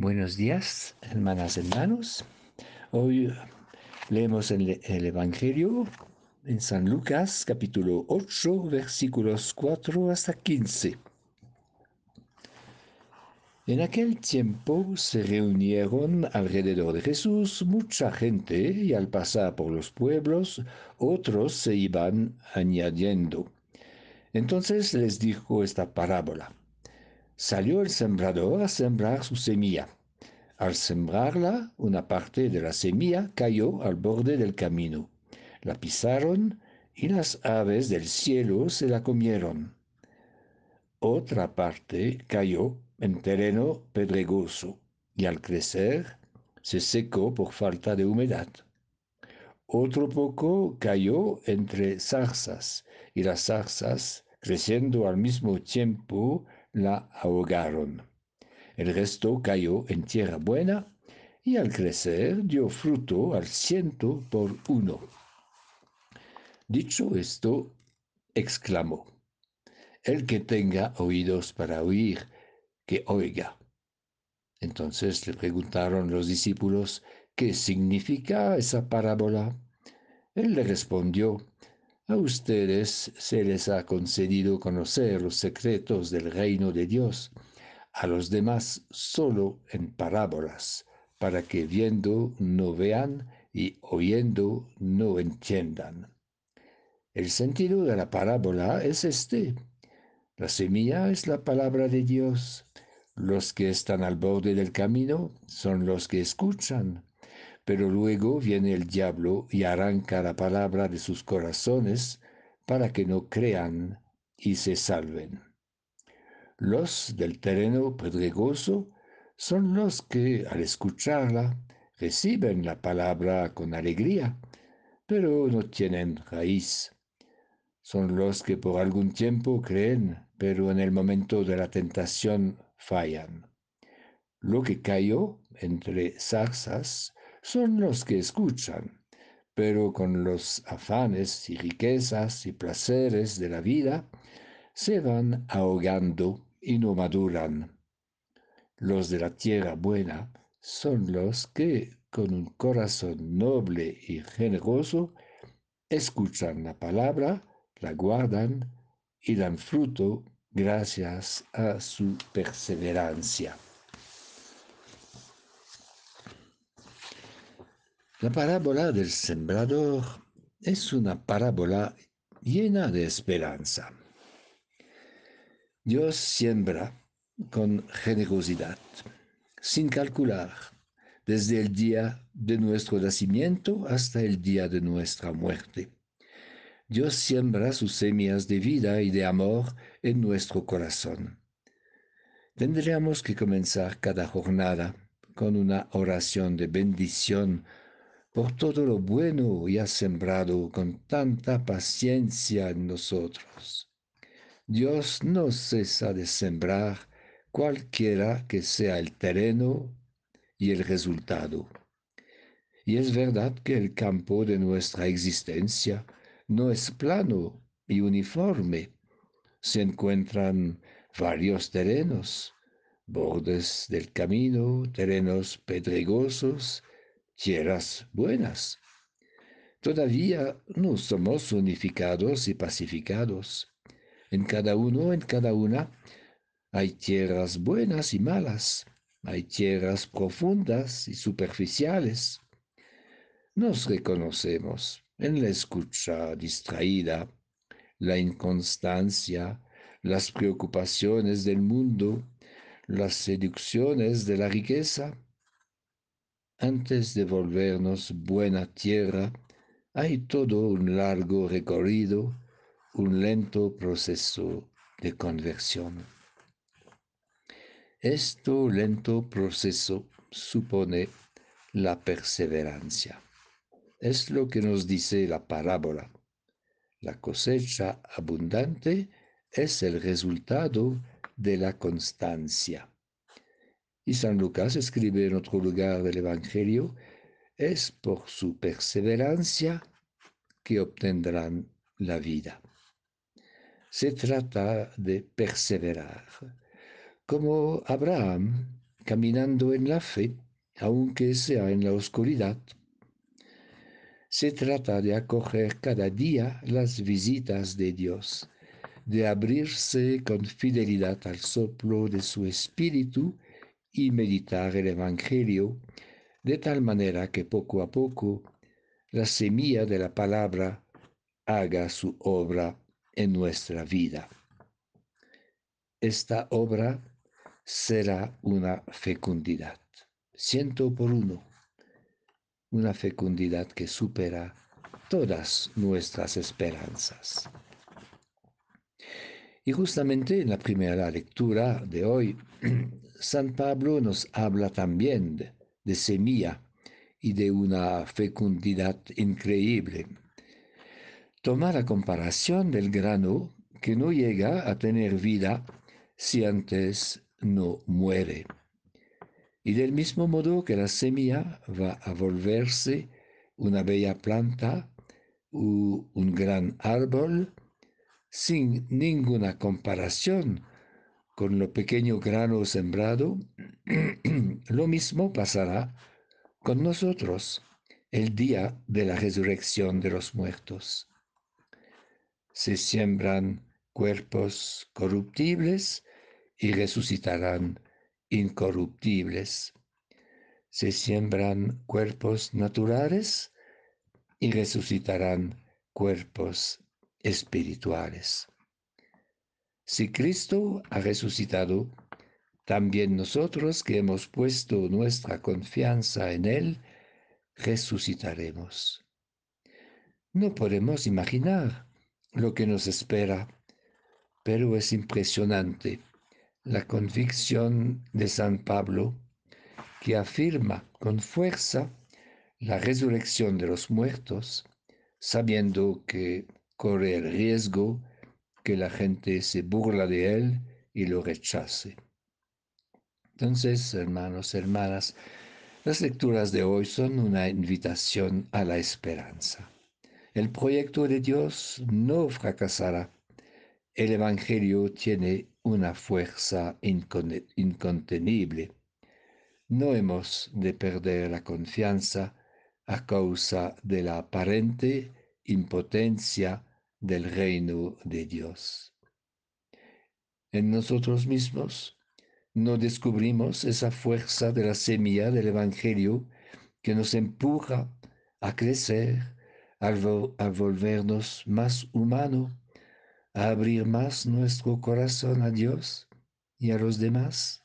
Buenos días, hermanas y hermanos. Hoy leemos el, el, Evangelio en San Lucas, capítulo 8, versículos 4 hasta 15. En aquel tiempo se reunieron alrededor de Jesús mucha gente y al pasar por los pueblos otros se iban añadiendo. Entonces les dijo esta parábola. Salió el sembrador a sembrar su semilla. Al sembrarla, una parte de la semilla cayó al borde del camino. La pisaron y las aves del cielo se la comieron. Otra parte cayó en terreno pedregoso y al crecer se secó por falta de humedad. Otro poco cayó entre zarzas y las zarzas, creciendo al mismo tiempo, la ahogaron. El resto cayó en tierra buena y al crecer dio fruto al ciento por uno. Dicho esto, exclamó, El que tenga oídos para oír, que oiga. Entonces le preguntaron los discípulos, ¿qué significa esa parábola? Él le respondió, a ustedes se les ha concedido conocer los secretos del reino de Dios, a los demás solo en parábolas, para que viendo no vean y oyendo no entiendan. El sentido de la parábola es este. La semilla es la palabra de Dios. Los que están al borde del camino son los que escuchan pero luego viene el diablo y arranca la palabra de sus corazones para que no crean y se salven. Los del terreno pedregoso son los que, al escucharla, reciben la palabra con alegría, pero no tienen raíz. Son los que por algún tiempo creen, pero en el momento de la tentación fallan. Lo que cayó entre zarzas son los que escuchan, pero con los afanes y riquezas y placeres de la vida se van ahogando y no maduran. Los de la tierra buena son los que, con un corazón noble y generoso, escuchan la palabra, la guardan y dan fruto gracias a su perseverancia. La parábola del sembrador es una parábola llena de esperanza. Dios siembra con generosidad, sin calcular, desde el día de nuestro nacimiento hasta el día de nuestra muerte. Dios siembra sus semillas de vida y de amor en nuestro corazón. Tendríamos que comenzar cada jornada con una oración de bendición por todo lo bueno y ha sembrado con tanta paciencia en nosotros. Dios no cesa de sembrar cualquiera que sea el terreno y el resultado. Y es verdad que el campo de nuestra existencia no es plano y uniforme. Se encuentran varios terrenos, bordes del camino, terrenos pedregosos, tierras buenas. Todavía no somos unificados y pacificados. En cada uno, en cada una, hay tierras buenas y malas, hay tierras profundas y superficiales. Nos reconocemos en la escucha distraída, la inconstancia, las preocupaciones del mundo, las seducciones de la riqueza, antes de volvernos buena tierra, hay todo un largo recorrido, un lento proceso de conversión. Este lento proceso supone la perseverancia. Es lo que nos dice la parábola. La cosecha abundante es el resultado de la constancia. Y San Lucas escribe en otro lugar del Evangelio, es por su perseverancia que obtendrán la vida. Se trata de perseverar, como Abraham, caminando en la fe, aunque sea en la oscuridad. Se trata de acoger cada día las visitas de Dios, de abrirse con fidelidad al soplo de su espíritu y meditar el Evangelio de tal manera que poco a poco la semilla de la palabra haga su obra en nuestra vida. Esta obra será una fecundidad, ciento por uno, una fecundidad que supera todas nuestras esperanzas. Y justamente en la primera lectura de hoy, San Pablo nos habla también de semilla y de una fecundidad increíble. Toma la comparación del grano que no llega a tener vida si antes no muere. Y del mismo modo que la semilla va a volverse una bella planta o un gran árbol, sin ninguna comparación con lo pequeño grano sembrado, lo mismo pasará con nosotros el día de la resurrección de los muertos. Se siembran cuerpos corruptibles y resucitarán incorruptibles. Se siembran cuerpos naturales y resucitarán cuerpos espirituales. Si Cristo ha resucitado, también nosotros que hemos puesto nuestra confianza en Él, resucitaremos. No podemos imaginar lo que nos espera, pero es impresionante la convicción de San Pablo que afirma con fuerza la resurrección de los muertos, sabiendo que corre el riesgo que la gente se burla de él y lo rechace. Entonces, hermanos, hermanas, las lecturas de hoy son una invitación a la esperanza. El proyecto de Dios no fracasará. El Evangelio tiene una fuerza incontenible. No hemos de perder la confianza a causa de la aparente impotencia del reino de Dios. En nosotros mismos no descubrimos esa fuerza de la semilla del Evangelio que nos empuja a crecer, a, volvernos más humano, a abrir más nuestro corazón a Dios y a los demás.